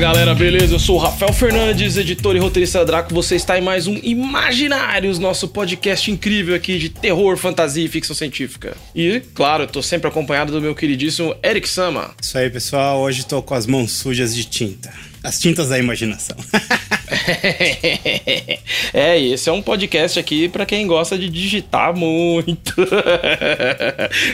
Galera, beleza? Eu sou o Rafael Fernandes, editor e roteirista Draco. Você está em mais um Imaginários, nosso podcast incrível aqui de terror, fantasia e ficção científica. E, claro, tô sempre acompanhado do meu queridíssimo Eric Sama. Isso aí, pessoal. Hoje tô com as mãos sujas de tinta. As tintas da imaginação. é, esse é um podcast aqui para quem gosta de digitar muito.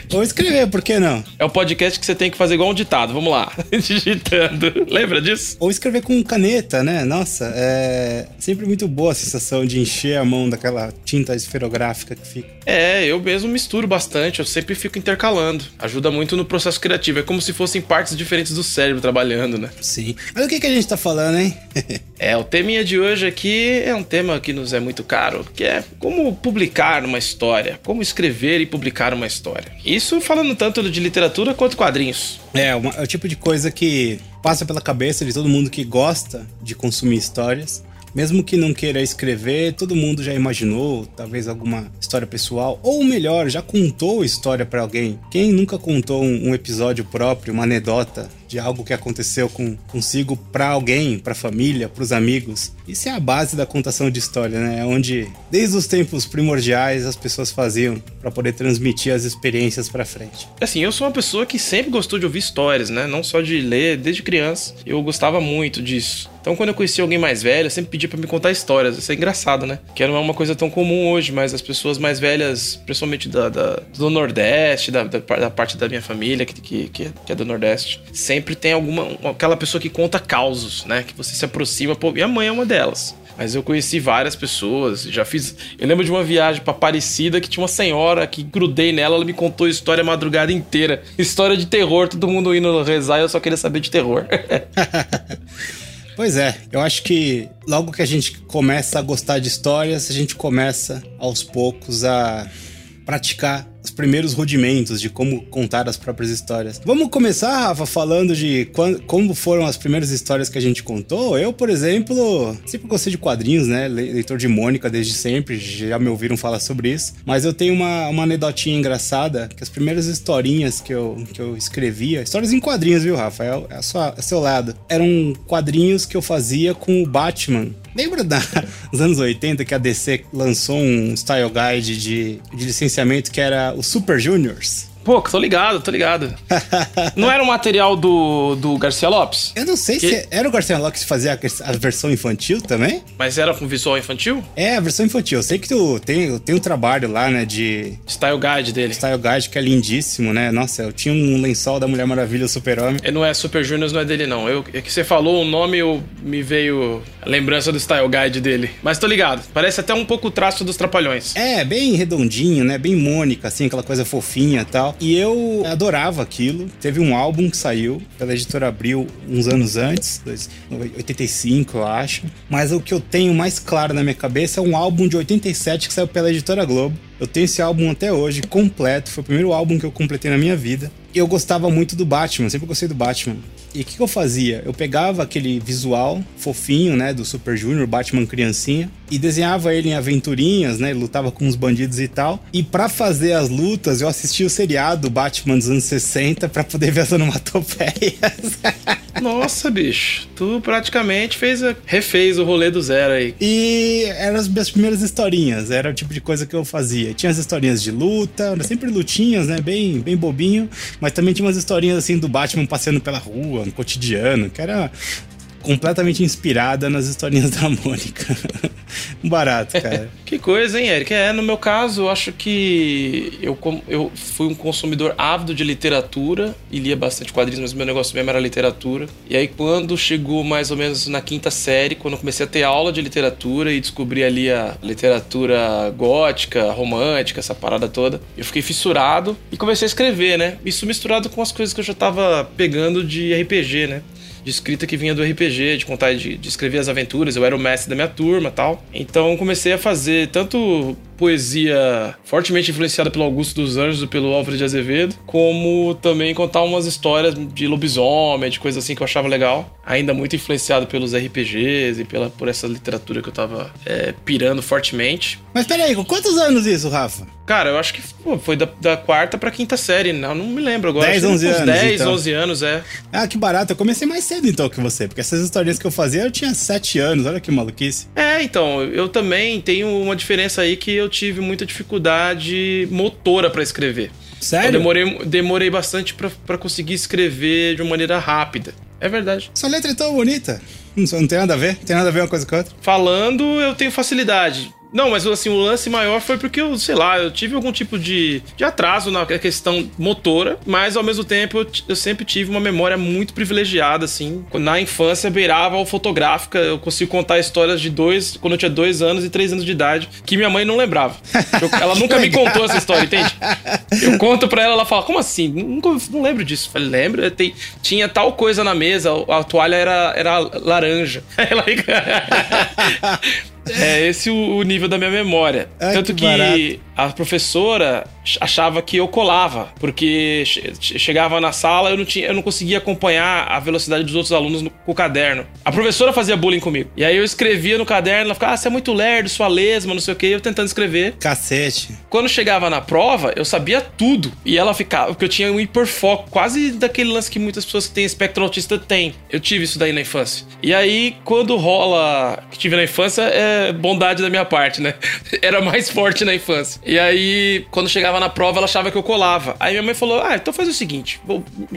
Ou escrever, por que não? É um podcast que você tem que fazer igual um ditado. Vamos lá, digitando. Lembra disso? Ou escrever com caneta, né? Nossa, é sempre muito boa a sensação de encher a mão daquela tinta esferográfica que fica. É, eu mesmo misturo bastante, eu sempre fico intercalando. Ajuda muito no processo criativo. É como se fossem partes diferentes do cérebro trabalhando, né? Sim. Mas o que, que a gente tá falando, hein? é, o teminha de hoje aqui é um tema que nos é muito caro, que é como publicar uma história, como escrever e publicar uma história. Isso falando tanto de literatura quanto quadrinhos. É, uma, é o tipo de coisa que passa pela cabeça de todo mundo que gosta de consumir histórias. Mesmo que não queira escrever, todo mundo já imaginou, talvez alguma história pessoal, ou melhor, já contou história para alguém. Quem nunca contou um, episódio próprio, uma anedota de algo que aconteceu com, consigo para alguém, para família, para os amigos? Isso é a base da contação de história, né? É onde desde os tempos primordiais as pessoas faziam para poder transmitir as experiências para frente. Assim, eu sou uma pessoa que sempre gostou de ouvir histórias, né? Não só de ler, desde criança. Eu gostava muito disso. Então, quando eu conheci alguém mais velho, eu sempre pedia para me contar histórias. Isso é engraçado, né? Que não é uma coisa tão comum hoje, mas as pessoas mais velhas, principalmente da, da do Nordeste, da, da, da, parte da minha família, que, que, que é do Nordeste, sempre tem alguma. aquela pessoa que conta causos, né? Que você se aproxima. Pô, minha mãe é uma delas. Mas eu conheci várias pessoas, já fiz. Eu lembro de uma viagem para Aparecida que tinha uma senhora que grudei nela, ela me contou história a madrugada inteira. História de terror, todo mundo indo rezar eu só queria saber de terror. Pois é, eu acho que logo que a gente começa a gostar de histórias, a gente começa aos poucos a praticar os primeiros rudimentos de como contar as próprias histórias. Vamos começar, Rafa, falando de quando, como foram as primeiras histórias que a gente contou. Eu, por exemplo, sempre gostei de quadrinhos, né? Leitor de Mônica desde sempre, já me ouviram falar sobre isso. Mas eu tenho uma, uma anedotinha engraçada, que as primeiras historinhas que eu, que eu escrevia, histórias em quadrinhos, viu, Rafa? É, é, sua, é seu lado. Eram quadrinhos que eu fazia com o Batman Lembra da, dos anos 80 que a DC lançou um style guide de, de licenciamento que era o Super Juniors? Pô, tô ligado, tô ligado. não era um material do, do Garcia Lopes? Eu não sei que... se era o Garcia Lopes que fazia a, a, versão infantil também. Mas era com visual infantil? É, a versão infantil. Eu sei que tu tem, tem um trabalho lá, né, de... Style Guide dele. Style Guide, que é lindíssimo, né? Nossa, eu tinha um lençol da Mulher Maravilha, Super-Homem. Não é Super Juniors, não é dele, não. Eu, é que você falou o nome, eu, me veio a lembrança do Style Guide dele. Mas tô ligado. Parece até um pouco o traço dos Trapalhões. É, bem redondinho, né? Bem Mônica, assim, aquela coisa fofinha e tal. E eu adorava aquilo. Teve um álbum que saiu pela editora Abril uns anos antes, 85, eu acho. Mas o que eu tenho mais claro na minha cabeça é um álbum de 87 que saiu pela editora Globo. Eu tenho esse álbum até hoje, completo. Foi o primeiro álbum que eu completei na minha vida. Eu gostava muito do Batman, sempre gostei do Batman. E o que, que, eu fazia? Eu pegava aquele visual fofinho, né, do Super Junior, Batman criancinha, e desenhava ele em aventurinhas, né, lutava com os bandidos e tal. E para fazer as lutas, eu assistia o seriado Batman dos anos 60 para poder ver as onomatopeias. Nossa, bicho, tu praticamente fez a... refez o rolê do zero aí. E eram as minhas primeiras historinhas, era o tipo de coisa que eu fazia. Tinha as historinhas de luta, sempre lutinhas, né, bem, bem bobinho, mas também tinha umas historinhas assim do Batman passeando pela rua, no cotidiano, que era completamente inspirada nas historinhas da Mônica. Barato, cara. que coisa, hein, Eric? É, no meu caso, eu acho que eu, eu fui um consumidor ávido de literatura e lia bastante quadrinhos, mas meu negócio mesmo era literatura. E aí, quando chegou mais ou menos na quinta série, quando eu comecei a ter aula de literatura e descobri ali a literatura gótica, romântica, essa parada toda, eu fiquei fissurado e comecei a escrever, né? Isso misturado com as coisas que eu já tava pegando de RPG, né? De escrita que vinha do RPG, de contar, de, de escrever as aventuras. Eu era o mestre da minha turma tal. Então comecei a fazer tanto poesia fortemente influenciada pelo Augusto dos Anjos e pelo Álvaro de Azevedo, como também contar umas histórias de lobisomem, de coisas assim que eu achava legal. Ainda muito influenciado pelos RPGs e pela, por essa literatura que eu tava é, pirando fortemente. Mas peraí, com quantos anos isso, Rafa? Cara, eu acho que pô, foi da, da, quarta pra quinta série, não, não me lembro agora. 10, 11 anos. 10, então. 11 anos, é. Ah, que barato. Eu comecei mais cedo então que você, porque essas historinhas que eu fazia eu tinha 7 anos, olha que maluquice. É, então, eu também tenho uma diferença aí que eu eu tive muita dificuldade motora para escrever. Sério? Eu demorei, demorei bastante para conseguir escrever de uma maneira rápida. É verdade. Sua letra é tão bonita. Não, não tem nada a ver? Não tem nada a ver uma coisa com a outra? Falando, eu tenho facilidade. Não, mas assim, o lance maior foi porque eu, sei lá, eu tive algum tipo de, de atraso na questão motora, mas ao mesmo tempo eu, eu sempre tive uma memória muito privilegiada, assim. Na infância beirava o fotográfica, eu consigo contar histórias de dois, quando eu tinha dois anos e três anos de idade, que minha mãe não lembrava. Eu, ela nunca me contou essa história, entende? Eu conto pra ela, ela fala, como assim? Nunca, não lembro disso. Eu falei, lembro, tem, tinha tal coisa na mesa, a toalha era, era laranja. Ela É esse o, nível da minha memória. Ai, Tanto que, que a professora achava que eu colava, porque chegava na sala eu não tinha, eu não conseguia acompanhar a velocidade dos outros alunos no, com o caderno. A professora fazia bullying comigo. E aí eu escrevia no caderno, ela ficava, ah, você é muito lerdo, sua lesma, não sei o que, eu tentando escrever. Cacete. Quando chegava na prova, eu sabia tudo. E ela ficava, porque eu tinha um hiperfoco, quase daquele lance que muitas pessoas que têm espectro autista têm. Eu tive isso daí na infância. E aí, quando rola, que tive na infância, é bondade da minha parte, né? Era mais forte na infância. E aí, quando chegava na prova, ela achava que eu colava. Aí minha mãe falou: Ah, então faz o seguinte.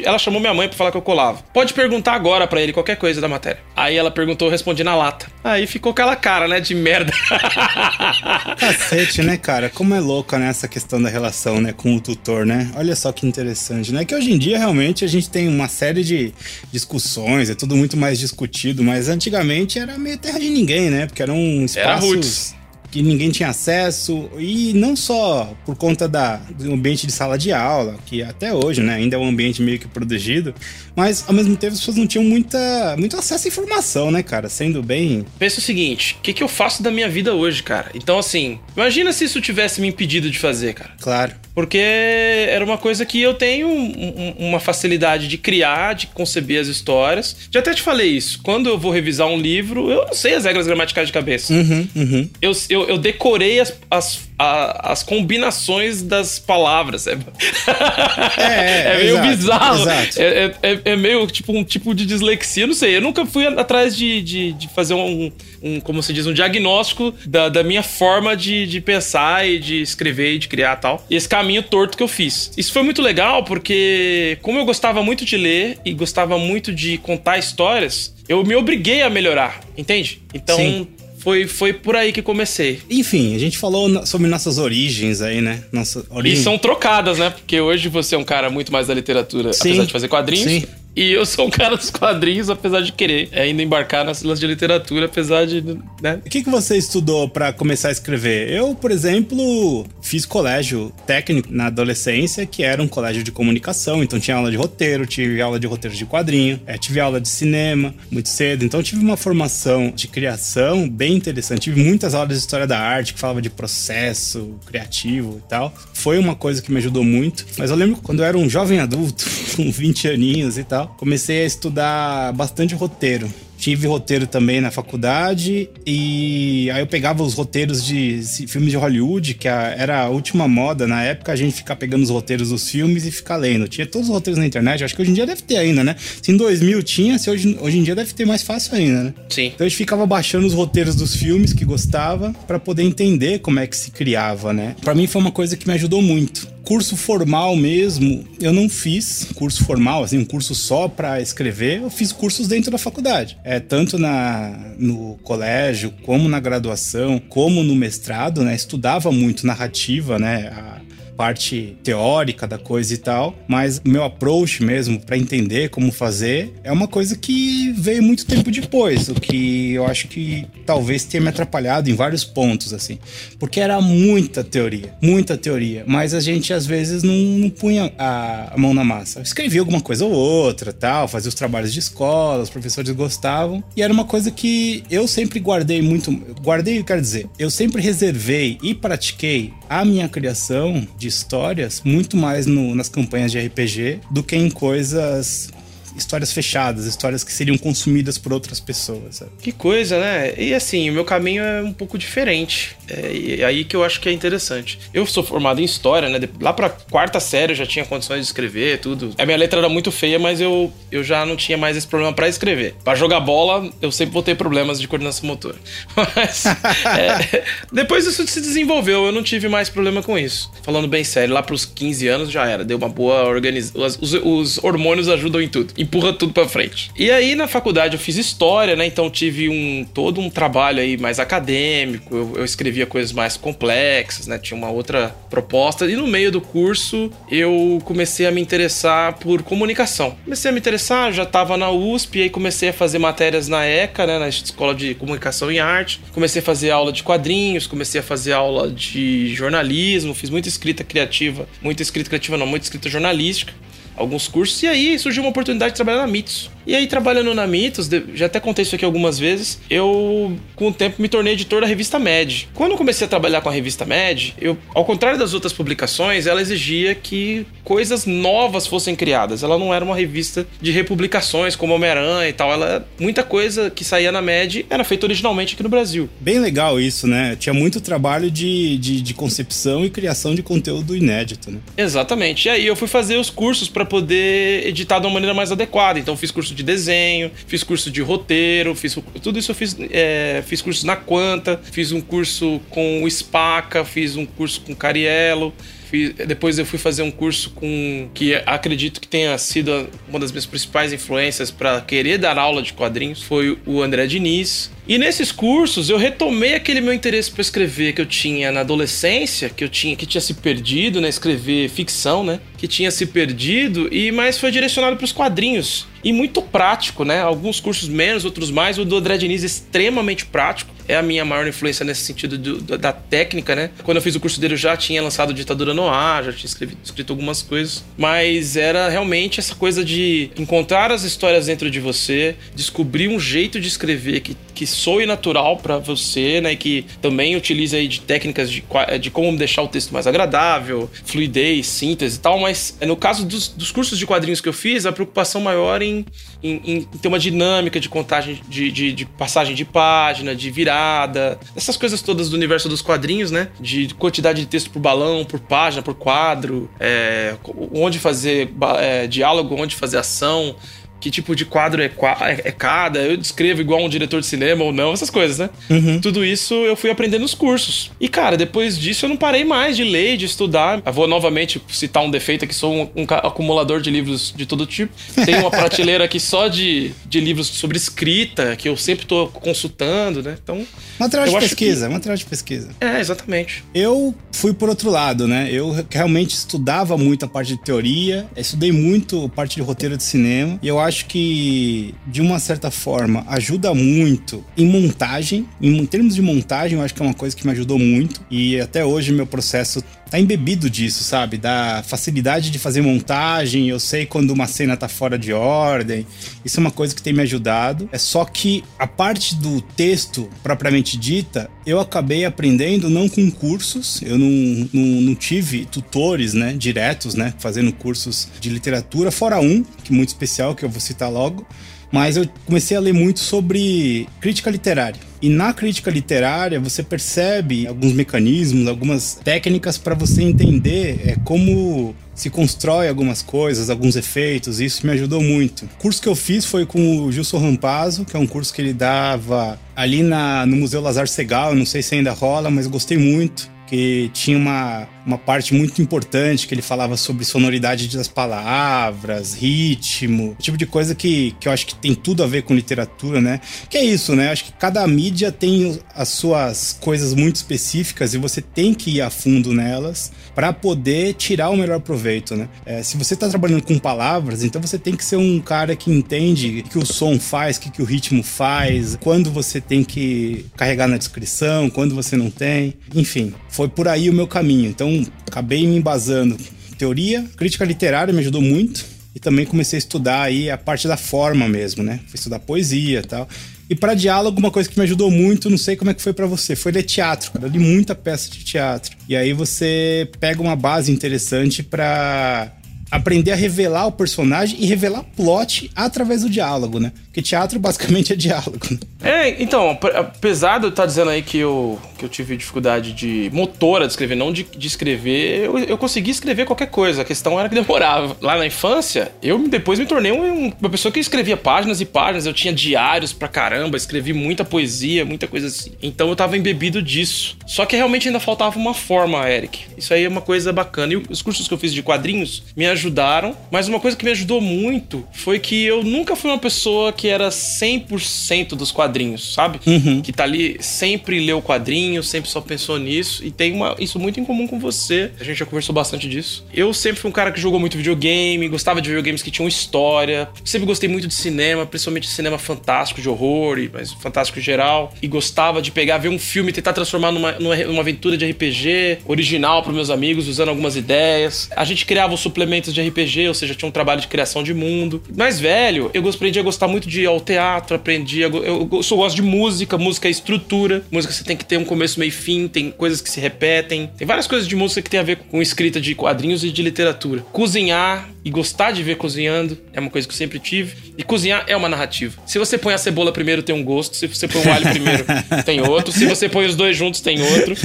Ela chamou minha mãe pra falar que eu colava. Pode perguntar agora para ele qualquer coisa da matéria. Aí ela perguntou, eu respondi na lata. Aí ficou aquela cara, né, de merda. Cacete, né, cara? Como é louca, né, essa questão da relação, né, com o tutor, né? Olha só que interessante, né? Que hoje em dia, realmente, a gente tem uma série de discussões, é tudo muito mais discutido, mas antigamente era meio terra de ninguém, né? Porque eram espaços... Era roots que ninguém tinha acesso, e não só por conta da, do ambiente de sala de aula, que até hoje né, ainda é um ambiente meio que protegido, mas ao mesmo tempo as pessoas não tinham muita, muito acesso à informação, né, cara? Sendo bem. Pensa o seguinte: o que, que eu faço da minha vida hoje, cara? Então, assim, imagina se isso tivesse me impedido de fazer, cara. Claro. Porque era uma coisa que eu tenho um, uma facilidade de criar, de conceber as histórias. Já até te falei isso. Quando eu vou revisar um livro, eu não sei as regras gramaticais de cabeça. Uhum, uhum. Eu, eu, eu, decorei as, as, a, as combinações das palavras. É, é, é meio exato, bizarro. Exato. É, é, é, meio tipo um tipo de dislexia. Não sei. Eu nunca fui atrás de, de, de fazer um, um, como se diz, um diagnóstico da, da minha forma de, de pensar e de escrever e de criar tal. E esse caminho torto que eu fiz. Isso foi muito legal porque, como eu gostava muito de ler e gostava muito de contar histórias, eu me obriguei a melhorar, entende? Então. Sim foi, foi por aí que comecei. Enfim, a gente falou sobre nossas origens aí, né? Nossa origem. E são trocadas, né? Porque hoje você é um cara muito mais da literatura, Sim. apesar de fazer quadrinhos. Sim. E eu sou um cara dos quadrinhos, apesar de querer ainda embarcar nas lance de literatura, apesar de. Né? O que, que você estudou para começar a escrever? Eu, por exemplo, fiz colégio técnico na adolescência, que era um colégio de comunicação, então tinha aula de roteiro, tive aula de roteiro de quadrinho, é, tive aula de cinema muito cedo, então tive uma formação de criação bem interessante. Tive muitas aulas de história da arte que falava de processo criativo e tal. Foi uma coisa que me ajudou muito, mas eu lembro quando eu era um jovem adulto, com 20 aninhos e tal comecei a estudar bastante roteiro. Tive roteiro também na faculdade e aí eu pegava os roteiros de filmes de Hollywood, que era a última moda na época, a gente ficar pegando os roteiros dos filmes e ficar lendo. Tinha todos os roteiros na internet, acho que hoje em dia deve ter ainda, né? Se em 2000 tinha, se hoje, hoje em dia deve ter mais fácil ainda, né? Sim. Então a gente ficava baixando os roteiros dos filmes que gostava para poder entender como é que se criava, né? Para mim foi uma coisa que me ajudou muito. Curso formal mesmo, eu não fiz curso formal, assim, um curso só para escrever. Eu fiz cursos dentro da faculdade. É, tanto na, no colégio, como na graduação, como no mestrado, né? Estudava muito narrativa, né? A, parte teórica da coisa e tal, mas meu approach mesmo para entender como fazer é uma coisa que veio muito tempo depois, o que eu acho que talvez tenha me atrapalhado em vários pontos assim, porque era muita teoria, muita teoria, mas a gente às vezes não, não punha a, a, mão na massa. Eu escrevia alguma coisa ou outra, tal, fazia os trabalhos de escola, os professores gostavam, e era uma coisa que eu sempre guardei muito, guardei, quer dizer, eu sempre reservei e pratiquei a minha criação de histórias muito mais no, nas campanhas de RPG do que em coisas histórias fechadas, histórias que seriam consumidas por outras pessoas. Sabe? Que coisa, né? E assim, o meu caminho é um pouco diferente. É, aí que eu acho que é interessante. Eu sou formado em história, né? Lá pra quarta série eu já tinha condições de escrever tudo. A minha letra era muito feia, mas eu, eu já não tinha mais esse problema para escrever. Para jogar bola, eu sempre vou ter problemas de coordenação motora. Mas é, depois isso se desenvolveu, eu não tive mais problema com isso. Falando bem sério, lá pros 15 anos já era. Deu uma boa organização. Os, os hormônios ajudam em tudo empurra tudo para frente. E aí na faculdade eu fiz história, né? Então tive um todo um trabalho aí mais acadêmico, eu, eu escrevia coisas mais complexas, né? Tinha uma outra proposta e no meio do curso eu comecei a me interessar por comunicação. Comecei a me interessar, já estava na USP, aí comecei a fazer matérias na ECA, né, na Escola de Comunicação e Arte. Comecei a fazer aula de quadrinhos, comecei a fazer aula de jornalismo, fiz muita escrita criativa, muita escrita criativa não, muita escrita jornalística alguns cursos. E aí surgiu uma oportunidade de trabalhar na Mitos. E aí, trabalhando na Mitos, já até contei isso aqui algumas vezes, eu, com o tempo, me tornei editor da revista Med. Quando eu comecei a trabalhar com a revista Med, eu, ao contrário das outras publicações, ela exigia que coisas novas fossem criadas. Ela não era uma revista de republicações como Homem-Aranha e tal. Ela, muita coisa que saía na Med era feita originalmente aqui no Brasil. Bem legal isso, né? Tinha muito trabalho de, de, de concepção e criação de conteúdo inédito, né? Exatamente. E aí eu fui fazer os cursos para poder editar de uma maneira mais adequada. Então fiz curso de desenho, fiz curso de roteiro, fiz tudo isso eu fiz, é, fiz curso na Quanta, fiz um curso com o Spaca, fiz um curso com Cariello. Fiz, depois eu fui fazer um curso com que acredito que tenha sido uma das minhas principais influências para querer dar aula de quadrinhos foi o André Diniz. E nesses cursos eu retomei aquele meu interesse por escrever que eu tinha na adolescência, que eu tinha que tinha se perdido, né, escrever ficção, né, que tinha se perdido e mais foi direcionado para os quadrinhos. E muito prático, né? Alguns cursos menos, outros mais. O do André Diniz é extremamente prático. É a minha maior influência nesse sentido do, da técnica, né? Quando eu fiz o curso dele, eu já tinha lançado Ditadura no Ar, já tinha escrito algumas coisas. Mas era realmente essa coisa de encontrar as histórias dentro de você, descobrir um jeito de escrever que, que soe natural para você, né? Que também utiliza aí de técnicas de, de como deixar o texto mais agradável, fluidez, síntese e tal. Mas no caso dos, dos cursos de quadrinhos que eu fiz, a preocupação maior em, em, em ter uma dinâmica de contagem, de, de, de, passagem de página, de virada, essas coisas todas do universo dos quadrinhos, né? De quantidade de texto por balão, por página, por quadro, é, onde fazer é, diálogo, onde fazer ação que tipo de quadro é, é, é, cada, eu descrevo igual um diretor de cinema ou não, essas coisas, né? Uhum. Tudo isso eu fui aprendendo nos cursos. E, cara, depois disso eu não parei mais de ler, de estudar. Eu vou novamente citar um defeito aqui, sou um, um acumulador de livros de todo tipo. Tenho uma prateleira aqui só de, de livros sobre escrita, que eu sempre tô consultando, né? Então. Material de pesquisa, que... material de pesquisa. É, exatamente. Eu fui por outro lado, né? Eu realmente estudava muito a parte de teoria, estudei muito a parte de roteiro de cinema, e eu acho acho que, de uma certa forma, ajuda muito em montagem. Em termos de montagem, eu acho que é uma coisa que me ajudou muito. E até hoje meu processo tá embebido disso, sabe? Da facilidade de fazer montagem, eu sei quando uma cena tá fora de ordem. Isso é uma coisa que tem me ajudado. É só que a parte do texto propriamente dita, eu acabei aprendendo não com cursos, eu não, não, não tive tutores, né, diretos, né, fazendo cursos de literatura, fora um, que é muito especial, que eu vou citar logo mas eu comecei a ler muito sobre crítica literária. E na crítica literária você percebe alguns mecanismos, algumas técnicas para você entender é, como se constrói algumas coisas, alguns efeitos, e isso me ajudou muito. O curso que eu fiz foi com o Gilson Rampazzo, que é um curso que ele dava ali na, no Museu Lazar Segal, não sei se ainda rola, mas gostei muito, que tinha uma uma parte muito importante que ele falava sobre sonoridade das palavras, ritmo, tipo de coisa que, que eu acho que tem tudo a ver com literatura, né? Que é isso, né? Eu acho que cada mídia tem as suas coisas muito específicas e você tem que ir a fundo nelas para poder tirar o melhor proveito, né? É, se você está trabalhando com palavras, então você tem que ser um cara que entende o que o som faz, o que, que o ritmo faz, quando você tem que carregar na descrição, quando você não tem. Enfim, foi por aí o meu caminho. Então, acabei me embasando. Teoria, crítica literária me ajudou muito. E também comecei a estudar aí a parte da forma mesmo, né? Fui estudar poesia tal. E para diálogo, uma coisa que me ajudou muito, não sei como é que foi para você, foi ler teatro, cara. Eu li muita peça de teatro. E aí você pega uma base interessante para aprender a revelar o personagem e revelar plot através do diálogo, né? Porque teatro basicamente é diálogo. Né? É, então, apesar de eu estar dizendo aí que eu, que eu tive dificuldade de motora de escrever, não de, de escrever, eu, eu consegui escrever qualquer coisa. A questão era que demorava. Lá na infância, eu depois me tornei um, uma pessoa que escrevia páginas e páginas. Eu tinha diários pra caramba, escrevi muita poesia, muita coisa assim. Então eu tava embebido disso. Só que realmente ainda faltava uma forma, Eric. Isso aí é uma coisa bacana. E os cursos que eu fiz de quadrinhos me ajudaram ajudaram, mas uma coisa que me ajudou muito foi que eu nunca fui uma pessoa que era 100% dos quadrinhos, sabe? Uhum. Que tá ali, sempre leu quadrinhos, sempre só pensou nisso, e tem uma, isso muito em comum com você. A gente já conversou bastante disso. Eu sempre fui um cara que jogou muito videogame, gostava de videogames que tinham história, sempre gostei muito de cinema, principalmente cinema fantástico, de horror, mas fantástico em geral, e gostava de pegar, ver um filme e tentar transformar numa, numa aventura de RPG original para meus amigos, usando algumas ideias. A gente criava os suplementos de RPG, ou seja, tinha um trabalho de criação de mundo. Mais velho, eu aprendi a gostar muito de ir ao teatro, aprendi a, eu, eu só gosto de música, música é estrutura, música você tem que ter um começo, meio e fim, tem coisas que se repetem. Tem várias coisas de música que tem a ver com escrita de quadrinhos e de literatura. Cozinhar e gostar de ver cozinhando é uma coisa que eu sempre tive. E cozinhar é uma narrativa. Se você põe a cebola primeiro, tem um gosto. Se você põe o alho primeiro, tem outro. Se você põe os dois juntos, tem outro.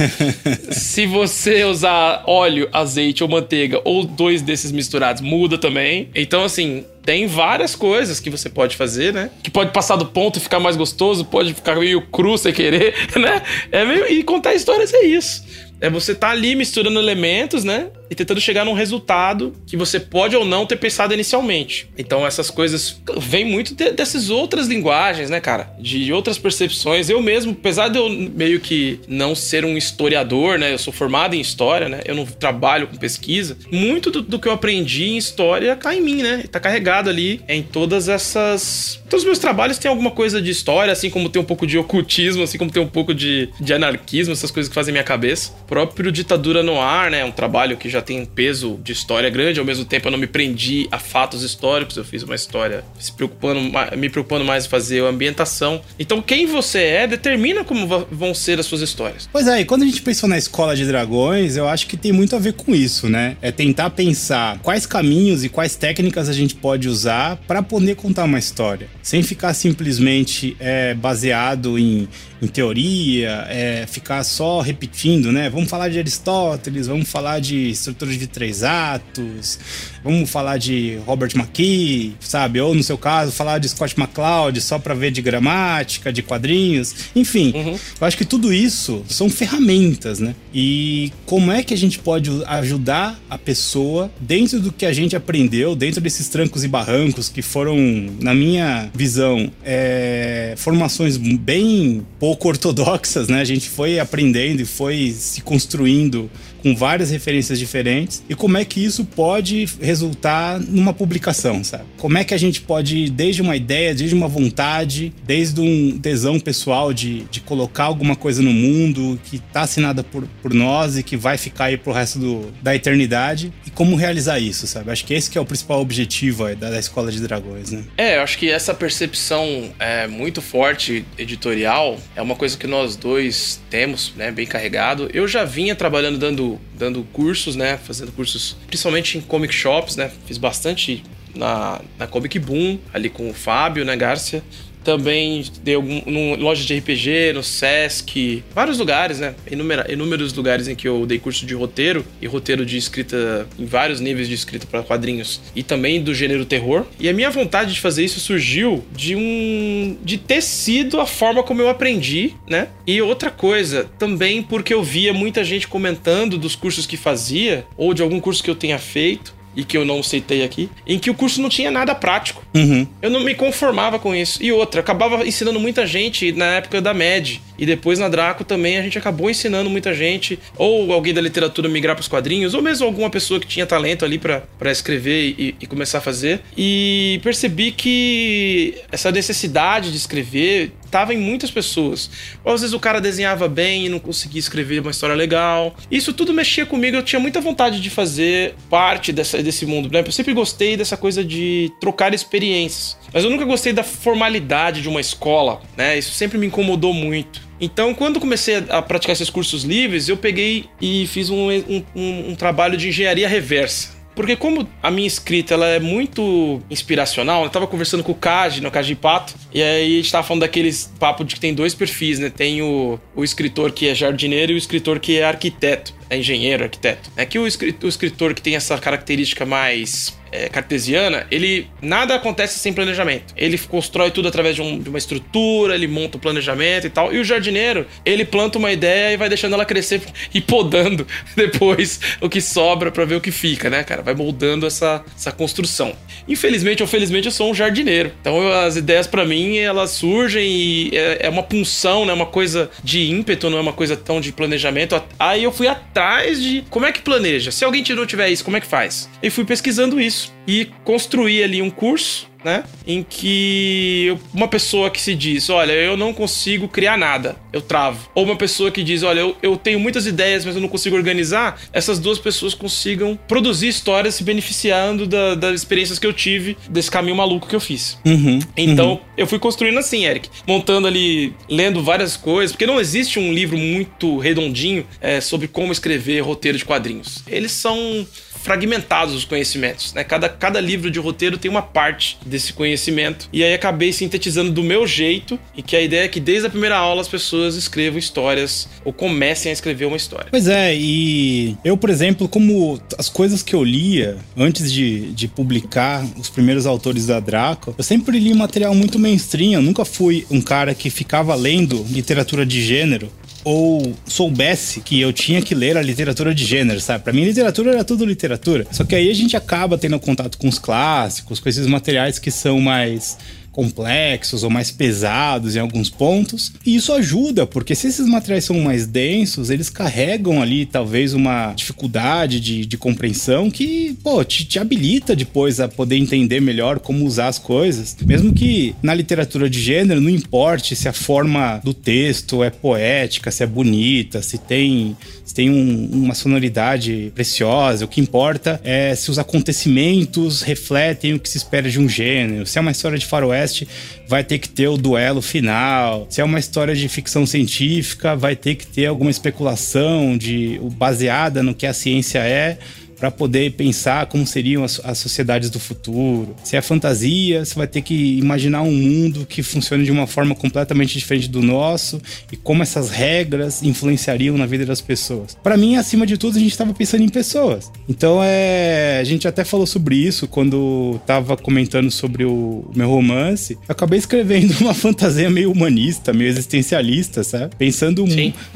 Se você usar óleo, azeite ou manteiga, ou dois desses misturados muda também. Então, assim, tem várias coisas que você pode fazer, né? Que pode passar do ponto e ficar mais gostoso, pode ficar meio cru sem querer, né? É meio... E contar histórias é isso. É você tá ali misturando elementos, né? E tentando chegar num resultado que você pode ou não ter pensado inicialmente. Então essas coisas vêm muito de, dessas outras linguagens, né, cara? De outras percepções. Eu mesmo, apesar de eu meio que não ser um historiador, né? Eu sou formado em história, né? Eu não trabalho com pesquisa. Muito do, do que eu aprendi em história tá em mim, né? Tá carregado ali em todas essas. Todos os meus trabalhos têm alguma coisa de história, assim como tem um pouco de ocultismo, assim como tem um pouco de, de anarquismo, essas coisas que fazem minha cabeça. O próprio Ditadura no Ar, né? Um trabalho que já tem um peso de história grande, ao mesmo tempo eu não me prendi a fatos históricos, eu fiz uma história se preocupando, me preocupando mais em fazer a ambientação. Então quem você é determina como vão ser as suas histórias. Pois é, e quando a gente pensou na escola de dragões, eu acho que tem muito a ver com isso, né? É tentar pensar quais caminhos e quais técnicas a gente pode usar para poder contar uma história, sem ficar simplesmente é, baseado em em teoria, é, ficar só repetindo, né? Vamos falar de Aristóteles, vamos falar de estruturas de três atos, vamos falar de Robert McKee, sabe? Ou no seu caso, falar de Scott McCloud só para ver de gramática, de quadrinhos, enfim. Uhum. Eu acho que tudo isso são ferramentas, né? E como é que a gente pode ajudar a pessoa dentro do que a gente aprendeu, dentro desses trancos e barrancos que foram, na minha visão, é, formações bem pouco ortodoxas, né? A gente foi aprendendo e foi se construindo com várias referências diferentes e como é que isso pode resultar numa publicação, sabe? Como é que a gente pode, desde uma ideia, desde uma vontade, desde um tesão pessoal de, de colocar alguma coisa no mundo que está assinada por, por nós e que vai ficar aí pro resto do, da eternidade e como realizar isso, sabe? Acho que esse que é o principal objetivo da, da Escola de Dragões, né? É, eu acho que essa percepção é muito forte editorial é uma coisa que nós dois temos, né, bem carregado. Eu já vinha trabalhando dando dando, cursos, né? Fazendo cursos principalmente em comic shops, né? Fiz bastante na, na Comic Boom, ali com o Fábio, né, Garcia? Também dei algum, num, loja de RPG, no Sesc, vários lugares, né? Inúmera, inúmeros lugares em que eu dei curso de roteiro e roteiro de escrita em vários níveis de escrita para quadrinhos e também do gênero terror. E a minha vontade de fazer isso surgiu de um de ter sido a forma como eu aprendi, né? E outra coisa, também porque eu via muita gente comentando dos cursos que fazia ou de algum curso que eu tenha feito e que eu não citei aqui, em que o curso não tinha nada prático. Uhum. Eu não me conformava com isso. E outra, acabava ensinando muita gente na época da MED. E depois na Draco também a gente acabou ensinando muita gente, ou alguém da literatura migrar para os quadrinhos, ou mesmo alguma pessoa que tinha talento ali para escrever e, e, começar a fazer. E percebi que essa necessidade de escrever estava em muitas pessoas. Ou às vezes o cara desenhava bem e não conseguia escrever uma história legal. Isso tudo mexia comigo, eu tinha muita vontade de fazer parte dessa, desse mundo. Né? Eu sempre gostei dessa coisa de trocar experiências. Mas eu nunca gostei da formalidade de uma escola, né? Isso sempre me incomodou muito. Então, quando comecei a praticar esses cursos livres, eu peguei e fiz um, um, um, trabalho de engenharia reversa. Porque como a minha escrita ela é muito inspiracional, eu tava conversando com o Kaji, no Kaji Pato, e aí a gente tava falando daqueles papo de que tem dois perfis, né? Tem o, o escritor que é jardineiro e o escritor que é arquiteto, é engenheiro, arquiteto. É que o escritor, o escritor que tem essa característica mais é, cartesiana, ele nada acontece sem planejamento. Ele constrói tudo através de, um, de, uma estrutura, ele monta o planejamento e tal. E o jardineiro, ele planta uma ideia e vai deixando ela crescer e podando depois o que sobra para ver o que fica, né, cara? Vai moldando essa, essa construção. Infelizmente ou felizmente eu sou um jardineiro. Então eu, as ideias para mim elas surgem e é, é, uma punção, né? Uma coisa de ímpeto, não é uma coisa tão de planejamento. Aí eu fui atrás de como é que planeja. Se alguém não tiver isso, como é que faz? E fui pesquisando isso e construir ali um curso né? Em que uma pessoa que se diz, olha, eu não consigo criar nada, eu travo. Ou uma pessoa que diz, olha, eu, eu tenho muitas ideias, mas eu não consigo organizar, essas duas pessoas consigam produzir histórias se beneficiando da, das experiências que eu tive, desse caminho maluco que eu fiz. Uhum, então, uhum. eu fui construindo assim, Eric, montando ali, lendo várias coisas, porque não existe um livro muito redondinho é, sobre como escrever roteiro de quadrinhos. Eles são fragmentados os conhecimentos, né? Cada, cada livro de roteiro tem uma parte desse conhecimento. E aí acabei sintetizando do meu jeito, e que a ideia é que desde a primeira aula as pessoas escrevam histórias ou comecem a escrever uma história. Pois é, e eu, por exemplo, como as coisas que eu lia antes de, de publicar os primeiros autores da Draco, eu sempre li material muito mainstream, eu nunca fui um cara que ficava lendo literatura de gênero ou soubesse que eu tinha que ler a literatura de gênero, sabe? Para mim, literatura era tudo literatura. Só que aí a gente acaba tendo contato com os clássicos, com esses materiais que são mais complexos ou mais pesados em alguns pontos. E isso ajuda, porque se esses materiais são mais densos, eles carregam ali talvez uma dificuldade de, de compreensão que, pô, te, te habilita depois a poder entender melhor como usar as coisas. Mesmo que na literatura de gênero não importe se a forma do texto é poética, se é bonita, se tem, se tem um, uma sonoridade preciosa, o que importa é se os acontecimentos refletem o que se espera de um gênero, se é uma história de faroeste vai ter que ter o duelo final. Se é uma história de ficção científica, vai ter que ter alguma especulação de baseada no que a ciência é para poder pensar como seriam as, as, sociedades do futuro. Se é fantasia, você vai ter que imaginar um mundo que funcione de uma forma completamente diferente do nosso e como essas regras influenciariam na vida das pessoas. Para mim, acima de tudo, a gente estava pensando em pessoas. Então, é, a gente até falou sobre isso quando estava comentando sobre o meu romance. Eu acabei escrevendo uma fantasia meio humanista, meio existencialista, sabe? Pensando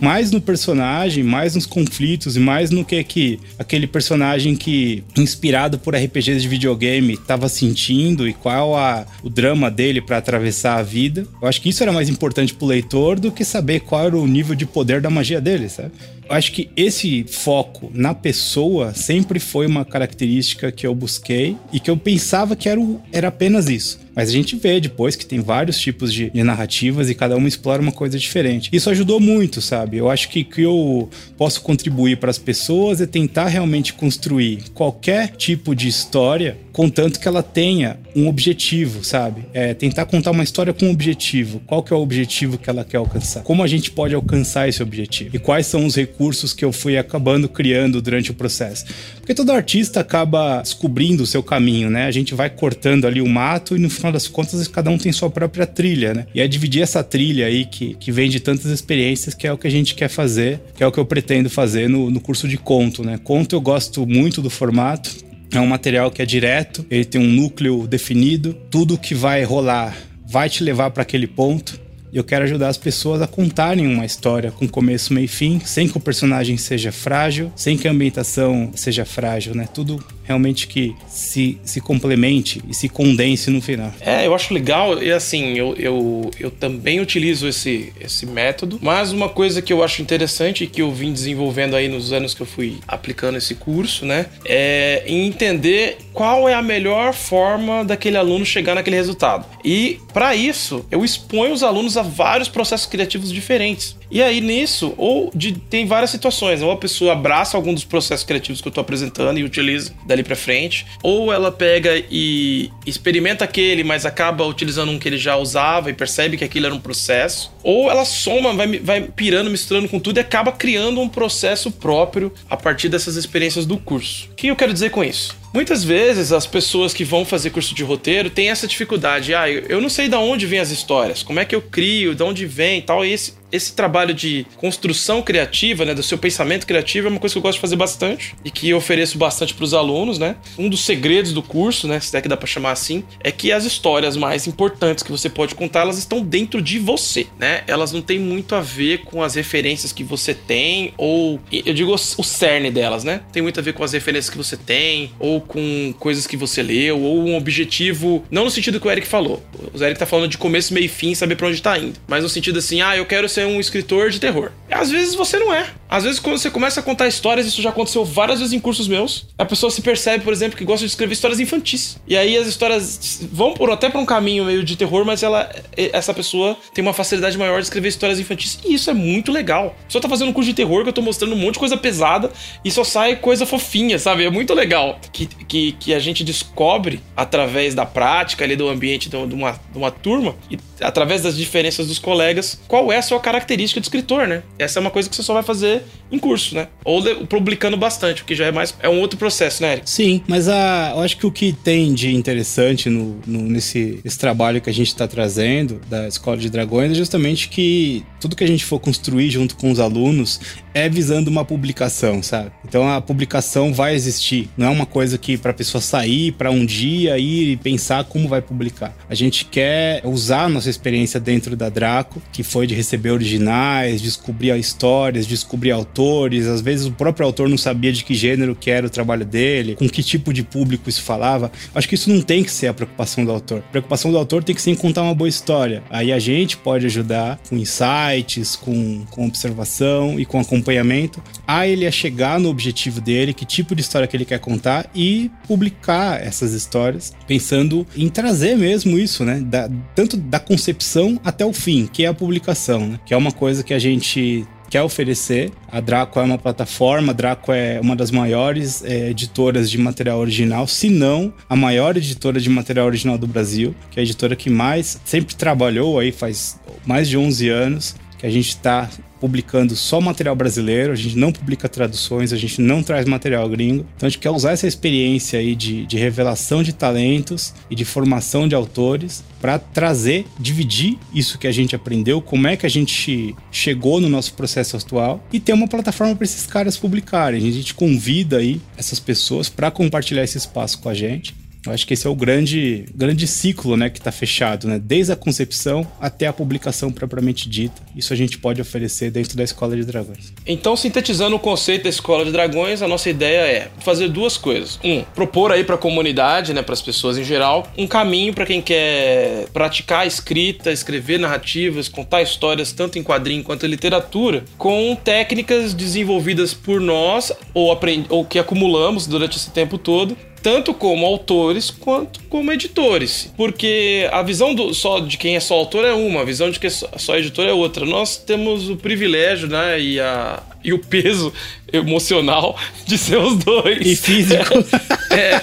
mais no personagem, mais nos conflitos e mais no que é que aquele personagem personagem que, inspirado por RPGs de videogame, estava sentindo e qual a, o drama dele para atravessar a vida. Eu acho que isso era mais importante pro leitor do que saber qual era o nível de poder da magia dele, sabe? Acho que esse foco na pessoa sempre foi uma característica que eu busquei e que eu pensava que era, o, era apenas isso. Mas a gente vê depois que tem vários tipos de, de, narrativas e cada uma explora uma coisa diferente. Isso ajudou muito, sabe? Eu acho que que eu posso contribuir para as pessoas é tentar realmente construir qualquer tipo de história contanto que ela tenha um objetivo, sabe? É tentar contar uma história com um objetivo. Qual que é o objetivo que ela quer alcançar? Como a gente pode alcançar esse objetivo? E quais são os recursos que eu fui acabando criando durante o processo. Porque todo artista acaba descobrindo o seu caminho, né? A gente vai cortando ali o mato e no final das contas cada um tem sua própria trilha, né? E é dividir essa trilha aí que, que vem de tantas experiências que é o que a gente quer fazer, que é o que eu pretendo fazer no, no curso de conto, né? Conto eu gosto muito do formato, é um material que é direto, ele tem um núcleo definido, tudo que vai rolar vai te levar para aquele ponto. E eu quero ajudar as pessoas a contarem uma história com começo, meio e fim, sem que o personagem seja frágil, sem que a ambientação seja frágil, né? Tudo realmente que se, se complemente e se condense no final. É, eu acho legal e assim, eu, eu, eu também utilizo esse, esse método, mas uma coisa que eu acho interessante que eu vim desenvolvendo aí nos anos que eu fui aplicando esse curso, né, é entender qual é a melhor forma daquele aluno chegar naquele resultado. E para isso, eu exponho os alunos a vários processos criativos diferentes. E aí nisso, ou de, tem várias situações, ou a pessoa abraça algum dos processos criativos que eu estou apresentando e utiliza dali para frente, ou ela pega e experimenta aquele, mas acaba utilizando um que ele já usava e percebe que aquilo era um processo, ou ela soma, vai, vai pirando, misturando com tudo e acaba criando um processo próprio a partir dessas experiências do curso. O que eu quero dizer com isso? Muitas vezes as pessoas que vão fazer curso de roteiro têm essa dificuldade. Ah, eu não sei de onde vêm as histórias, como é que eu crio, de onde vem e tal. E esse, esse trabalho de construção criativa, né, do seu pensamento criativo é uma coisa que eu gosto de fazer bastante e que eu ofereço bastante para os alunos, né? Um dos segredos do curso, né, se é que dá para chamar assim, é que as histórias mais importantes que você pode contar, elas estão dentro de você, né? Elas não têm muito a ver com as referências que você tem ou eu digo o cerne delas, né? Tem muito a ver com as referências que você tem ou com coisas que você leu ou um objetivo, não no sentido que o Eric falou. O Eric tá falando de começo, meio e fim, saber para onde tá indo, mas no sentido assim, ah, eu quero ser ser um escritor de terror. Às vezes você não é. Às vezes, quando você começa a contar histórias, isso já aconteceu várias vezes em cursos meus. A pessoa se percebe, por exemplo, que gosta de escrever histórias infantis. E aí as histórias vão por até para um caminho meio de terror, mas ela, essa pessoa tem uma facilidade maior de escrever histórias infantis. E isso é muito legal. Pessoa tá fazendo um curso de terror que eu tô mostrando um monte de coisa pesada e só sai coisa fofinha, sabe? É muito legal. Que, que, que a gente descobre através da prática ali do ambiente de uma, de uma turma e através das diferenças dos colegas qual é a sua característica de escritor, né? Essa é uma coisa que você só vai fazer em curso, né? Ou publicando bastante, o que já é mais. É um outro processo, né, Eric? Sim, mas a, eu acho que o que tem de interessante no, no nesse esse trabalho que a gente está trazendo da Escola de Dragões é justamente que tudo que a gente for construir junto com os alunos é visando uma publicação, sabe? Então a publicação vai existir. Não é uma coisa que para a pessoa sair para um dia ir e pensar como vai publicar. A gente quer usar a nossa experiência dentro da Draco, que foi de receber originais, descobrir histórias, descobrir autores. Às vezes o próprio autor não sabia de que gênero que era o trabalho dele, com que tipo de público isso falava. Acho que isso não tem que ser a preocupação do autor. A preocupação do autor tem que ser em contar uma boa história. Aí a gente pode ajudar com insights, com, com observação e com acompanhamento a ele a chegar no objetivo dele, que tipo de história que ele quer contar e publicar essas histórias, pensando em trazer mesmo isso, né? Da, tanto da concepção até o fim, que é a publicação, né? Que é uma coisa que a gente quer oferecer. A Draco é uma plataforma, a Draco é uma das maiores é, editoras de material original, se não a maior editora de material original do Brasil, que é a editora que mais sempre trabalhou aí faz mais de 11 anos que a gente está publicando só material brasileiro, a gente não publica traduções, a gente não traz material gringo. Então a gente quer usar essa experiência aí de, de revelação de talentos e de formação de autores para trazer, dividir isso que a gente aprendeu, como é que a gente chegou no nosso processo atual e ter uma plataforma para esses caras publicarem. A gente convida aí essas pessoas para compartilhar esse espaço com a gente eu acho que esse é o grande, grande ciclo né, que está fechado, né? desde a concepção até a publicação propriamente dita. Isso a gente pode oferecer dentro da Escola de Dragões. Então, sintetizando o conceito da Escola de Dragões, a nossa ideia é fazer duas coisas. Um, propor aí para a comunidade, né, para as pessoas em geral, um caminho para quem quer praticar escrita, escrever narrativas, contar histórias tanto em quadrinho quanto em literatura, com técnicas desenvolvidas por nós ou, ou que acumulamos durante esse tempo todo tanto como autores quanto como editores. Porque a visão do, só de quem é só autor é uma, a visão de quem é só editor é outra. Nós temos o privilégio né, e a, e o peso emocional de ser os dois. E físico. É,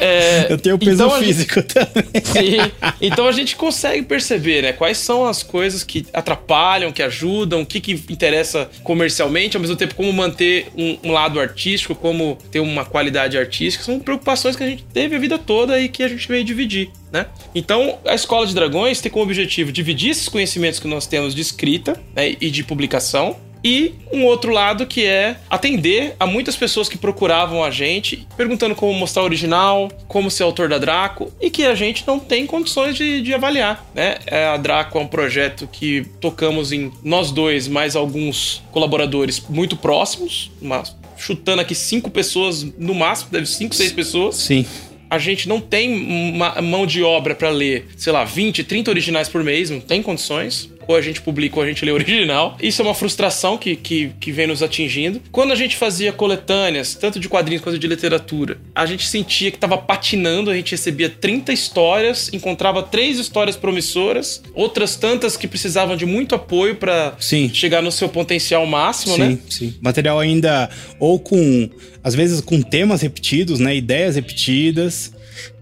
é, eu tenho peso então físico gente, também. Sim. Então a gente consegue perceber, né? Quais são as coisas que atrapalham, que ajudam, o que, que interessa comercialmente, ao mesmo tempo como manter um, um lado artístico, como ter uma qualidade artística. São preocupações que a gente teve a vida toda e que a gente veio dividir. Né? Então, a Escola de Dragões tem como objetivo dividir esses conhecimentos que nós temos de escrita né, e de publicação e um outro lado que é atender a muitas pessoas que procuravam a gente, perguntando como mostrar o original, como ser autor da Draco, e que a gente não tem condições de, de avaliar. Né? É, a Draco é um projeto que tocamos em nós dois, mais alguns colaboradores muito próximos, uma, chutando aqui cinco pessoas no máximo, deve cinco, seis pessoas. Sim a gente não tem mão de obra para ler, sei lá, 20, 30 originais por mês, não tem condições ou a gente publica ou a gente lê original. Isso é uma frustração que, que, que vem nos atingindo. Quando a gente fazia coletâneas, tanto de quadrinhos quanto de literatura, a gente sentia que estava patinando, a gente recebia 30 histórias, encontrava três histórias promissoras, outras tantas que precisavam de muito apoio para chegar no seu potencial máximo, sim, né? Sim, sim. Material ainda ou com às vezes com temas repetidos, né, ideias repetidas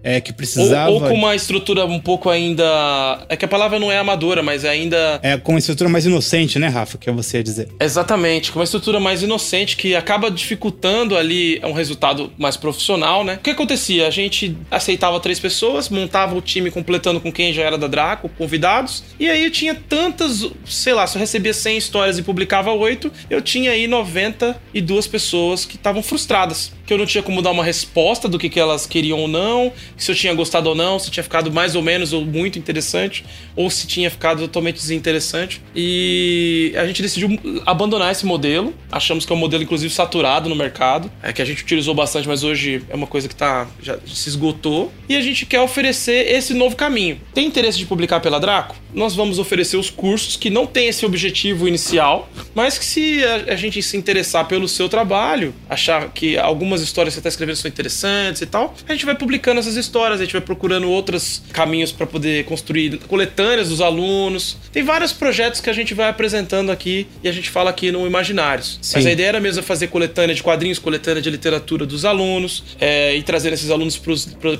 é, que precisava. Ou, ou, com uma estrutura um pouco ainda. É que a palavra não é amadora, mas é ainda. É com uma estrutura mais inocente, né, Rafa? Que é você ia dizer. Exatamente, com uma estrutura mais inocente que acaba dificultando ali um resultado mais profissional, né? O que acontecia? A gente aceitava três pessoas, montava o time completando com quem já era da Draco, convidados, e aí eu tinha tantas, sei lá, se eu recebia 100 histórias e publicava oito, eu tinha aí 92 pessoas que estavam frustradas, que eu não tinha como dar uma resposta do que, que elas queriam ou não, se eu tinha gostado ou não, se tinha ficado mais ou menos ou muito interessante, ou se tinha ficado totalmente desinteressante. E a gente decidiu abandonar esse modelo. Achamos que é um modelo, inclusive, saturado no mercado, é que a gente utilizou bastante, mas hoje é uma coisa que tá, já se esgotou. E a gente quer oferecer esse novo caminho. Tem interesse de publicar pela Draco? Nós vamos oferecer os cursos que não têm esse objetivo inicial, mas que se a, a gente se interessar pelo seu trabalho, achar que algumas histórias que você está escrevendo são interessantes e tal, a gente vai publicando essas histórias, a gente vai procurando outros caminhos para poder construir coletâneas dos alunos. Tem vários projetos que a gente vai apresentando aqui e a gente fala aqui no Imaginários. Sim. Mas a ideia era mesmo fazer coletânea de quadrinhos, coletânea de literatura dos alunos é, e trazer esses alunos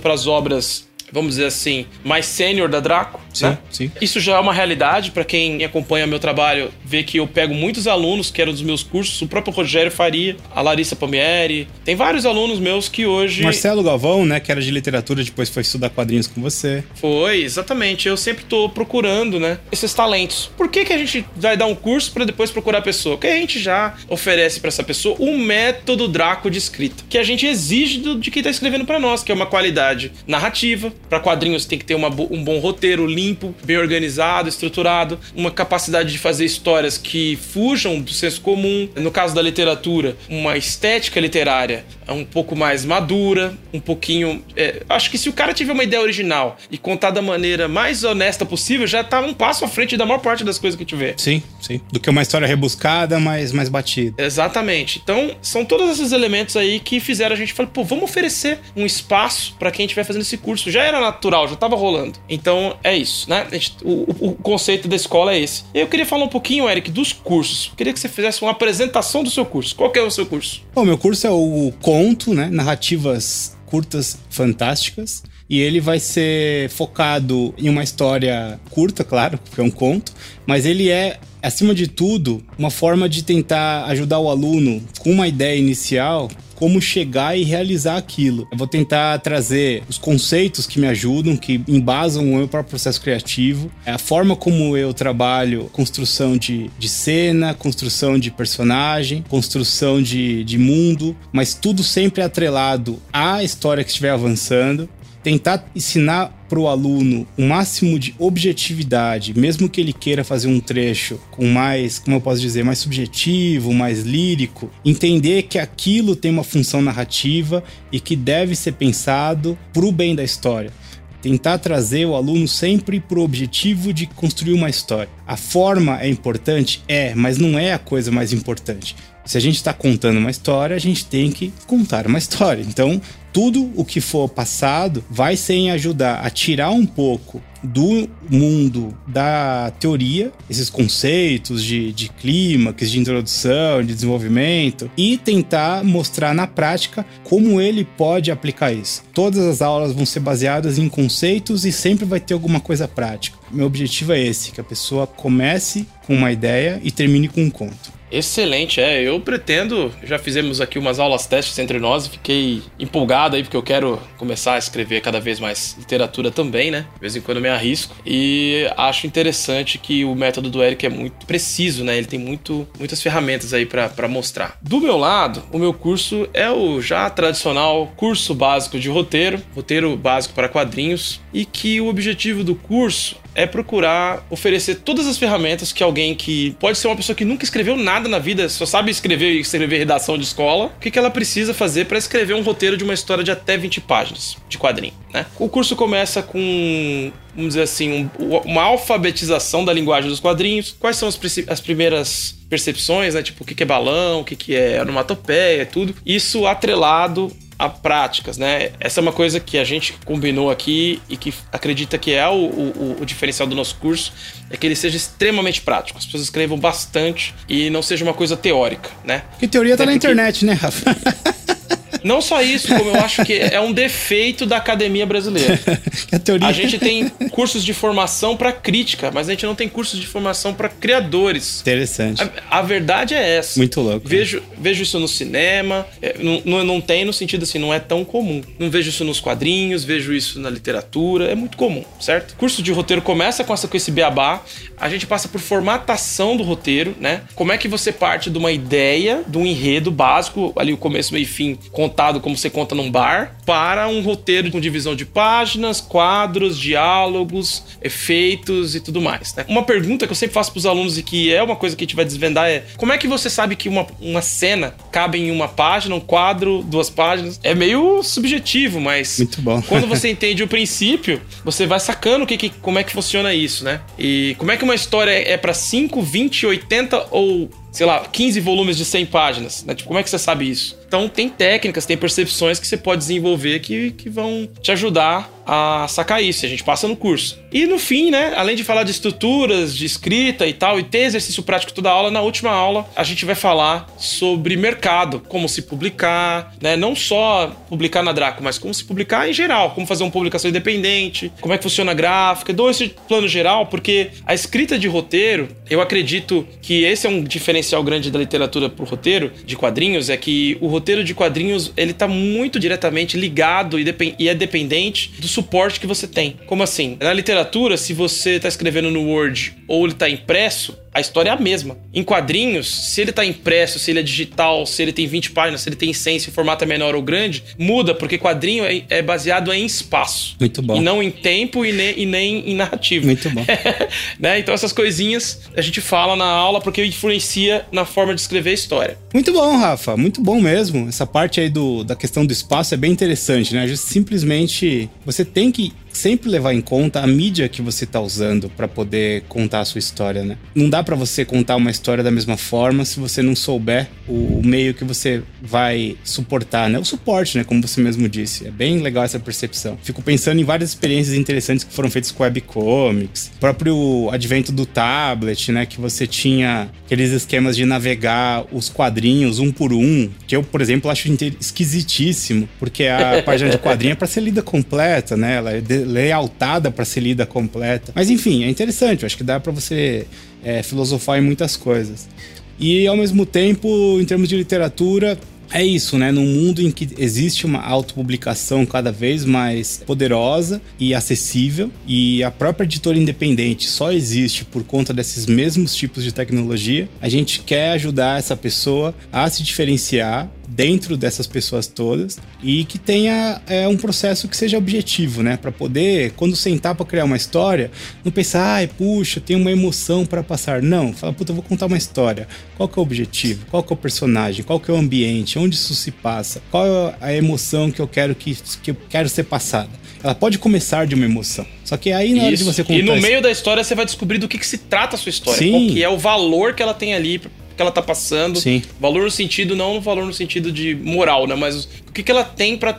para as obras vamos dizer assim, mais sênior da Draco. Sim, né? sim. Isso já é uma realidade para quem acompanha meu trabalho, vê que eu pego muitos alunos que eram dos meus cursos, o próprio Rogério Faria, a Larissa Palmieri, tem vários alunos meus que hoje Marcelo Galvão, né, que era de literatura, depois foi estudar quadrinhos com você. Foi, exatamente. Eu sempre tô procurando, né, esses talentos. Por que que a gente vai dar um curso para depois procurar a pessoa? Porque a gente já oferece para essa pessoa um método Draco de escrita, que a gente exige do, de quem tá escrevendo para nós, que é uma qualidade narrativa, para quadrinhos tem que ter uma, um bom roteiro limpo, bem organizado, estruturado, uma capacidade de fazer histórias que fujam do senso comum. No caso da literatura, uma estética literária um pouco mais madura, um pouquinho. É, acho que se o cara tiver uma ideia original e contar da maneira mais honesta possível, já tá um passo à frente da maior parte das coisas que tiver. Sim, sim. Do que uma história rebuscada, mas mais batida. Exatamente. Então, são todos esses elementos aí que fizeram a gente falar, pô, vamos oferecer um espaço para quem estiver fazendo esse curso. Já era natural, já tava rolando. Então, é isso, né? Gente, o, o, conceito da escola é esse. Eu queria falar um pouquinho, Eric, dos cursos. Eu queria que você fizesse uma apresentação do seu curso. Qual é o seu curso? Bom, meu curso é o conto, né? Narrativas curtas fantásticas. E ele vai ser focado em uma história curta, claro, porque é um conto, mas ele é, acima de tudo, uma forma de tentar ajudar o aluno com uma ideia inicial como chegar e realizar aquilo. Eu vou tentar trazer os conceitos que me ajudam, que embasam o meu próprio processo criativo, é a forma como eu trabalho construção de, de cena, construção de personagem, construção de, de mundo, mas tudo sempre atrelado à história que estiver avançando tentar ensinar para o aluno o máximo de objetividade, mesmo que ele queira fazer um trecho com mais, como eu posso dizer, mais subjetivo, mais lírico, entender que aquilo tem uma função narrativa e que deve ser pensado para o bem da história. Tentar trazer o aluno sempre para o objetivo de construir uma história. A forma é importante? É, mas não é a coisa mais importante. Se a gente está contando uma história, a gente tem que contar uma história. Então, tudo o que for passado vai ser em ajudar a tirar um pouco do mundo da teoria, esses conceitos de, de clímax, de introdução, de desenvolvimento, e tentar mostrar na prática como ele pode aplicar isso. Todas as aulas vão ser baseadas em conceitos e sempre vai ter alguma coisa prática. Meu objetivo é esse, que a pessoa comece com uma ideia e termine com um conto. Excelente, é. Eu pretendo. Já fizemos aqui umas aulas testes entre nós e fiquei empolgado aí, porque eu quero começar a escrever cada vez mais literatura também, né? De vez em quando eu me arrisco. E acho interessante que o método do Eric é muito preciso, né? Ele tem muito, muitas ferramentas aí para mostrar. Do meu lado, o meu curso é o já tradicional curso básico de roteiro, roteiro básico para quadrinhos, e que o objetivo do curso é procurar oferecer todas as ferramentas que alguém que pode ser uma pessoa que nunca escreveu nada na vida, só sabe escrever e escrever redação de escola, o que, que ela precisa fazer para escrever um roteiro de uma história de até 20 páginas de quadrinho, né? O curso começa com vamos dizer assim, um, uma alfabetização da linguagem dos quadrinhos. Quais são as, as primeiras percepções, né? Tipo, o que, é balão, o que, é onomatopeia, tudo. Isso atrelado a práticas, né? Essa é uma coisa que a gente combinou aqui e que acredita que é o, o, o, diferencial do nosso curso, é que ele seja extremamente prático. As pessoas escrevam bastante e não seja uma coisa teórica, né? Que teoria tá Até na internet, né, Rafa? Não só isso, como eu acho que é um defeito da academia brasileira. a, teoria... a gente tem cursos de formação para crítica, mas a gente não tem cursos de formação para criadores. Interessante. A, a, verdade é essa. Muito louco. Vejo, vejo isso no cinema, é, não, não tem no sentido assim, não é tão comum. Não vejo isso nos quadrinhos, vejo isso na literatura, é muito comum, certo? Curso de roteiro começa com, essa, com esse beabá, a gente passa por formatação do roteiro, né? Como é que você parte de uma ideia, de um enredo básico, ali o começo, meio e fim, contado como você conta num bar, para um roteiro com divisão de páginas, quadros, diálogos, efeitos e tudo mais. Né? Uma pergunta que eu sempre faço para os alunos e que é uma coisa que a gente vai desvendar é como é que você sabe que uma, uma cena cabe em uma página, um quadro, duas páginas? É meio subjetivo, mas Muito bom. quando você entende o princípio, você vai sacando o que, que, como é que funciona isso, né? E como é que uma história é para 5, 20, 80 ou sei lá, 15 volumes de 100 páginas, né? Tipo, como é que você sabe isso? Então tem técnicas, tem percepções que você pode desenvolver que, que vão te ajudar a sacar isso. A gente passa no curso. E no fim, né, além de falar de estruturas, de escrita e tal, e ter exercício prático toda aula, na última aula a gente vai falar sobre mercado, como se publicar, né? Não só publicar na Draco, mas como se publicar em geral, como fazer uma publicação independente, como é que funciona a gráfica. Dou esse plano geral porque a escrita de roteiro, eu acredito que esse é um diferencial grande da literatura pro roteiro de quadrinhos, é que o roteiro de quadrinhos, ele tá muito diretamente ligado e é dependente do suporte que você tem. Como assim? Na literatura, se você está escrevendo no Word ou ele está impresso, a história é a mesma. Em quadrinhos, se ele tá impresso, se ele é digital, se ele tem 20 páginas, se ele tem 100, se o formato é menor ou grande, muda, porque quadrinho é, é baseado em espaço. Muito bom. E não em tempo e nem, e nem em narrativa. Muito bom. né? Então essas coisinhas a gente fala na aula porque influencia na forma de escrever a história. Muito bom, Rafa. Muito bom mesmo. Essa parte aí do, da questão do espaço é bem interessante, né? Simplesmente você tem que sempre levar em conta a mídia que você está usando para poder contar a sua história, né? Não dá para você contar uma história da mesma forma se você não souber o meio que você vai suportar, né? O suporte, né? Como você mesmo disse. É bem legal essa percepção. Fico pensando em várias experiências interessantes que foram feitas com webcomics, o próprio advento do tablet, né? Que você tinha aqueles esquemas de navegar os quadrinhos um por um, que eu, por exemplo, acho esquisitíssimo, porque a página de quadrinho é para ser lida completa, né? Ela é layoutada para ser lida completa. Mas enfim, é interessante, eu acho que dá para você é, filosofar em muitas coisas. E ao mesmo tempo, em termos de literatura, é isso, né? Num mundo em que existe uma autopublicação cada vez mais poderosa e acessível, e a própria editora independente só existe por conta desses mesmos tipos de tecnologia, a gente quer ajudar essa pessoa a se diferenciar dentro dessas pessoas todas e que tenha é, um processo que seja objetivo, né? Para poder, quando sentar para criar uma história, não pensar, ai, puxa, tem uma emoção para passar. Não, fala, puta, eu vou contar uma história. Qual que é o objetivo? Qual que é o personagem? Qual que é o ambiente? Onde isso se passa? Qual é a emoção que eu quero que, que eu quero ser passada? Ela pode começar de uma emoção. Só que aí na hora de você contar. E no meio da história você vai descobrir do que, que se trata a sua história. Sim. Qual que é o valor que ela tem ali que ela tá passando. Sim. Valor no sentido, não no valor no sentido de moral, né? Mas o que, que ela tem para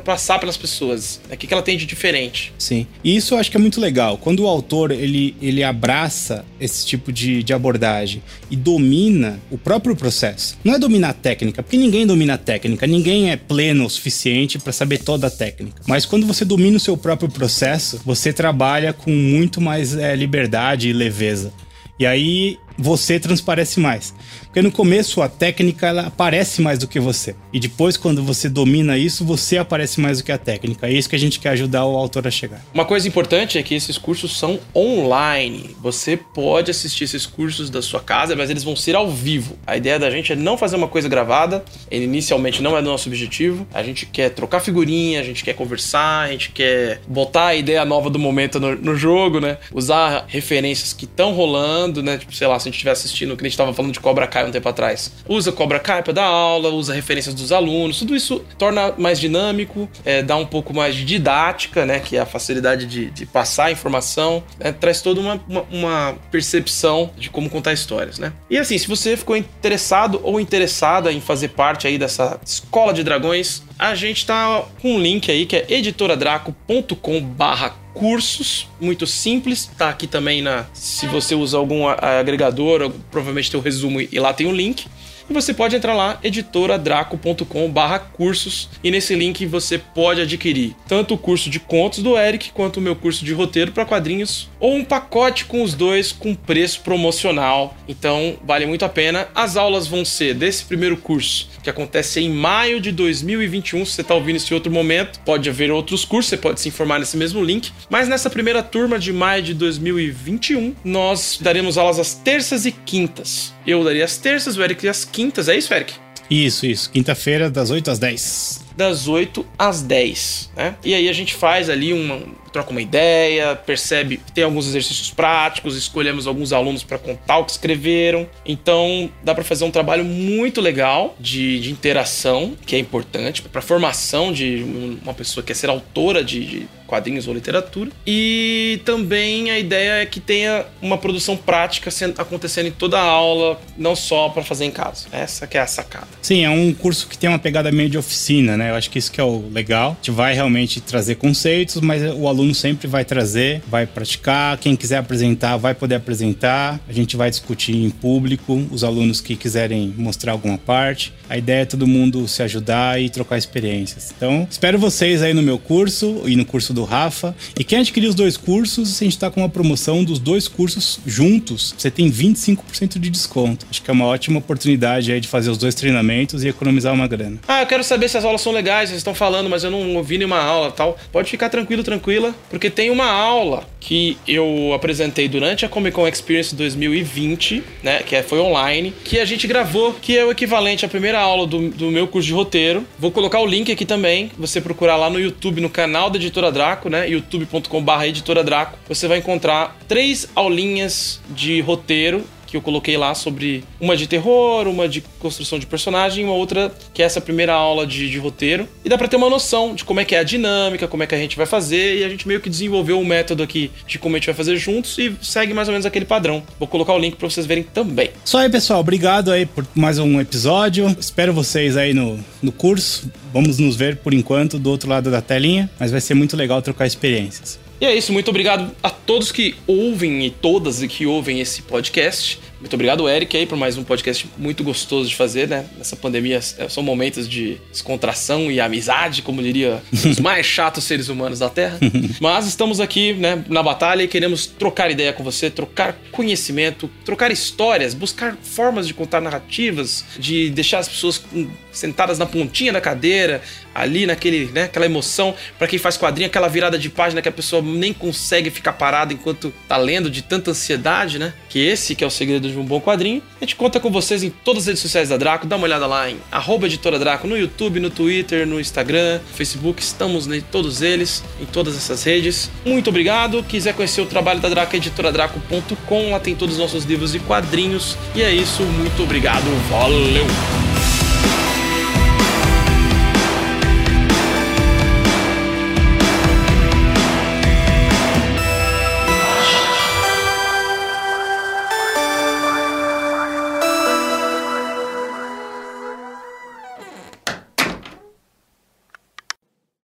passar pelas pessoas, né? o que, que ela tem de diferente. Sim, e isso eu acho que é muito legal. Quando o autor ele, ele abraça esse tipo de, de abordagem e domina o próprio processo. Não é dominar a técnica, porque ninguém domina a técnica, ninguém é pleno o suficiente para saber toda a técnica. Mas quando você domina o seu próprio processo, você trabalha com muito mais é, liberdade e leveza. E aí você transparece mais. Porque no começo a técnica ela aparece mais do que você. E depois, quando você domina isso, você aparece mais do que a técnica. É isso que a gente quer ajudar o autor a chegar. Uma coisa importante é que esses cursos são online. Você pode assistir esses cursos da sua casa, mas eles vão ser ao vivo. A ideia da gente é não fazer uma coisa gravada. Inicialmente não é do nosso objetivo. A gente quer trocar figurinha, a gente quer conversar, a gente quer botar a ideia nova do momento no, no jogo, né? Usar referências que estão rolando, né? Tipo, sei lá, se a gente estiver assistindo, que a gente estava falando de Cobra Kai um tempo atrás. Usa Cobra Kai para dar aula, usa referências dos alunos, tudo isso torna mais dinâmico, é, dá um pouco mais de didática, né? Que é a facilidade de, de passar a informação, né, traz toda uma, uma, uma, percepção de como contar histórias, né? E assim, se você ficou interessado ou interessada em fazer parte aí dessa escola de dragões, a gente tá com um link aí que é editoradraco.com barra cursos, muito simples. Tá aqui também na. Se você usa algum agregador, provavelmente tem o resumo e lá tem o um link. E você pode entrar lá, editoradraco.com/barra cursos, e nesse link você pode adquirir tanto o curso de contos do Eric quanto o meu curso de roteiro para quadrinhos, ou um pacote com os dois com preço promocional. Então vale muito a pena. As aulas vão ser desse primeiro curso, que acontece em maio de 2021. Se você está ouvindo esse outro momento, pode haver outros cursos, você pode se informar nesse mesmo link. Mas nessa primeira turma de maio de 2021, nós daremos aulas às terças e quintas. Eu daria as terças, o Eric às quintas, é isso, Eric? Isso, isso. Quinta-feira, das 8 às 10. Das 8 às 10, né? E aí a gente faz ali uma, troca uma ideia, percebe, tem alguns exercícios práticos, escolhemos alguns alunos para contar o que escreveram. Então, dá para fazer um trabalho muito legal de, de interação, que é importante para a formação de uma pessoa que quer ser autora de, de quadrinhos ou literatura. E também a ideia é que tenha uma produção prática acontecendo em toda a aula, não só para fazer em casa. Essa que é a sacada. Sim, é um curso que tem uma pegada meio de oficina, né? Eu acho que isso que é o legal. A gente vai realmente trazer conceitos, mas o aluno aluno sempre vai trazer, vai praticar. Quem quiser apresentar, vai poder apresentar. A gente vai discutir em público, os alunos que quiserem mostrar alguma parte. A ideia é todo mundo se ajudar e trocar experiências. Então, espero vocês aí no meu curso e no curso do Rafa. E quem adquirir os dois cursos, a gente está com uma promoção dos dois cursos juntos. Você tem 25% de desconto. Acho que é uma ótima oportunidade aí de fazer os dois treinamentos e economizar uma grana. Ah, eu quero saber se as aulas são legais, vocês estão falando, mas eu não ouvi nenhuma aula tal. Pode ficar tranquilo, tranquila porque tem uma aula que eu apresentei durante a Comic Con Experience 2020, né, que é, foi online, que a gente gravou, que é o equivalente à primeira aula do, do meu curso de roteiro. Vou colocar o link aqui também, você procurar lá no YouTube, no canal da Editora Draco, né, youtube.com/barra Editora Draco, você vai encontrar três aulinhas de roteiro que eu coloquei lá sobre uma de terror, uma de construção de personagem uma outra que é essa primeira aula de, de roteiro. E dá pra ter uma noção de como é que é a dinâmica, como é que a gente vai fazer, e a gente meio que desenvolveu um método aqui de como a gente vai fazer juntos e segue mais ou menos aquele padrão. Vou colocar o link para vocês verem também. Só aí, pessoal. Obrigado aí por mais um episódio. Espero vocês aí no, no curso. Vamos nos ver por enquanto do outro lado da telinha, mas vai ser muito legal trocar experiências. E é isso, muito obrigado a todos que ouvem e todas que ouvem esse podcast. Muito obrigado, Eric, aí, por mais um podcast muito gostoso de fazer, né? Nessa pandemia é, são momentos de descontração e amizade, como diria os mais chatos seres humanos da Terra. Mas estamos aqui, né, na batalha e queremos trocar ideia com você, trocar conhecimento, trocar histórias, buscar formas de contar narrativas, de deixar as pessoas sentadas na pontinha da cadeira, ali naquele, né, aquela emoção. Para quem faz quadrinho, aquela virada de página que a pessoa nem consegue ficar parada enquanto tá lendo de tanta ansiedade, né? Que esse que é o segredo de um bom quadrinho. A gente conta com vocês em todas as redes sociais da Draco. Dá uma olhada lá em arroba editora Draco no YouTube, no Twitter, no Instagram, no Facebook. Estamos em todos eles, em todas essas redes. Muito obrigado. Quiser conhecer o trabalho da Draco, editoradraco.com. Lá tem todos os nossos livros e quadrinhos. E é isso. Muito obrigado. Valeu!